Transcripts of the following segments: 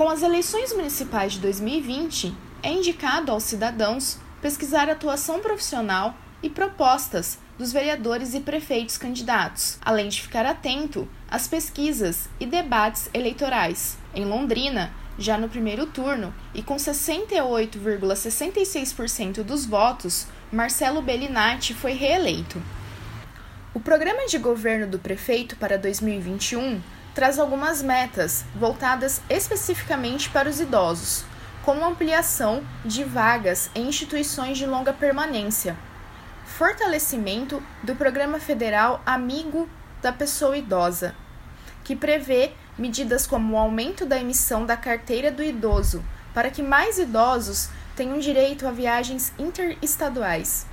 Com as eleições municipais de 2020, é indicado aos cidadãos pesquisar a atuação profissional e propostas dos vereadores e prefeitos candidatos, além de ficar atento às pesquisas e debates eleitorais. Em Londrina, já no primeiro turno e com 68,66% dos votos, Marcelo Bellinati foi reeleito. O programa de governo do prefeito para 2021 traz algumas metas voltadas especificamente para os idosos, como ampliação de vagas em instituições de longa permanência, fortalecimento do Programa Federal Amigo da Pessoa Idosa, que prevê medidas como o aumento da emissão da carteira do idoso para que mais idosos tenham direito a viagens interestaduais.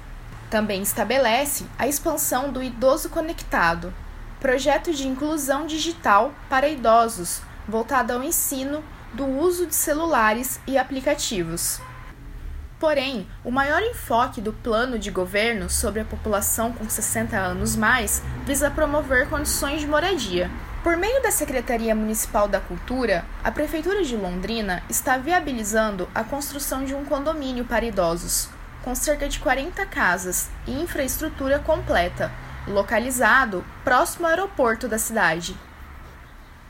Também estabelece a expansão do idoso conectado, projeto de inclusão digital para idosos voltado ao ensino do uso de celulares e aplicativos. Porém, o maior enfoque do plano de governo sobre a população com 60 anos mais visa promover condições de moradia. Por meio da Secretaria Municipal da Cultura, a Prefeitura de Londrina está viabilizando a construção de um condomínio para idosos, com cerca de 40 casas e infraestrutura completa, localizado próximo ao aeroporto da cidade.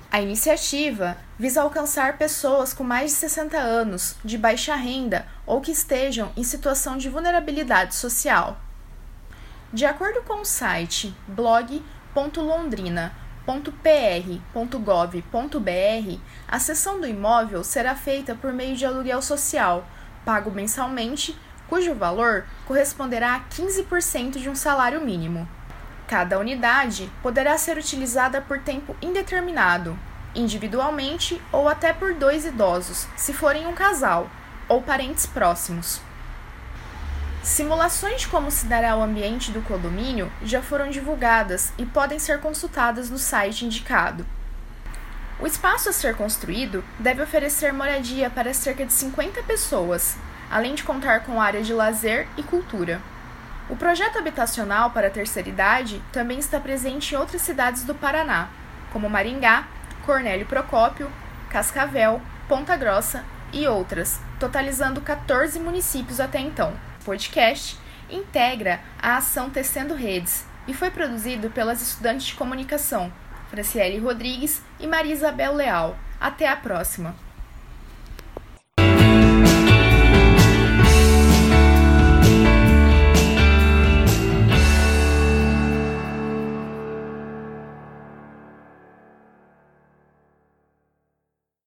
A iniciativa visa alcançar pessoas com mais de 60 anos, de baixa renda ou que estejam em situação de vulnerabilidade social. De acordo com o site blog.londrina.pr.gov.br, a cessão do imóvel será feita por meio de aluguel social, pago mensalmente, cujo valor corresponderá a 15% de um salário mínimo. Cada unidade poderá ser utilizada por tempo indeterminado, individualmente ou até por dois idosos, se forem um casal, ou parentes próximos. Simulações de como se dará o ambiente do condomínio já foram divulgadas e podem ser consultadas no site indicado. O espaço a ser construído deve oferecer moradia para cerca de 50 pessoas, além de contar com área de lazer e cultura. O projeto habitacional para a terceira idade também está presente em outras cidades do Paraná, como Maringá, Cornélio Procópio, Cascavel, Ponta Grossa e outras, totalizando 14 municípios até então. O podcast integra a ação Tecendo Redes e foi produzido pelas estudantes de comunicação Franciele Rodrigues e Maria Isabel Leal. Até a próxima!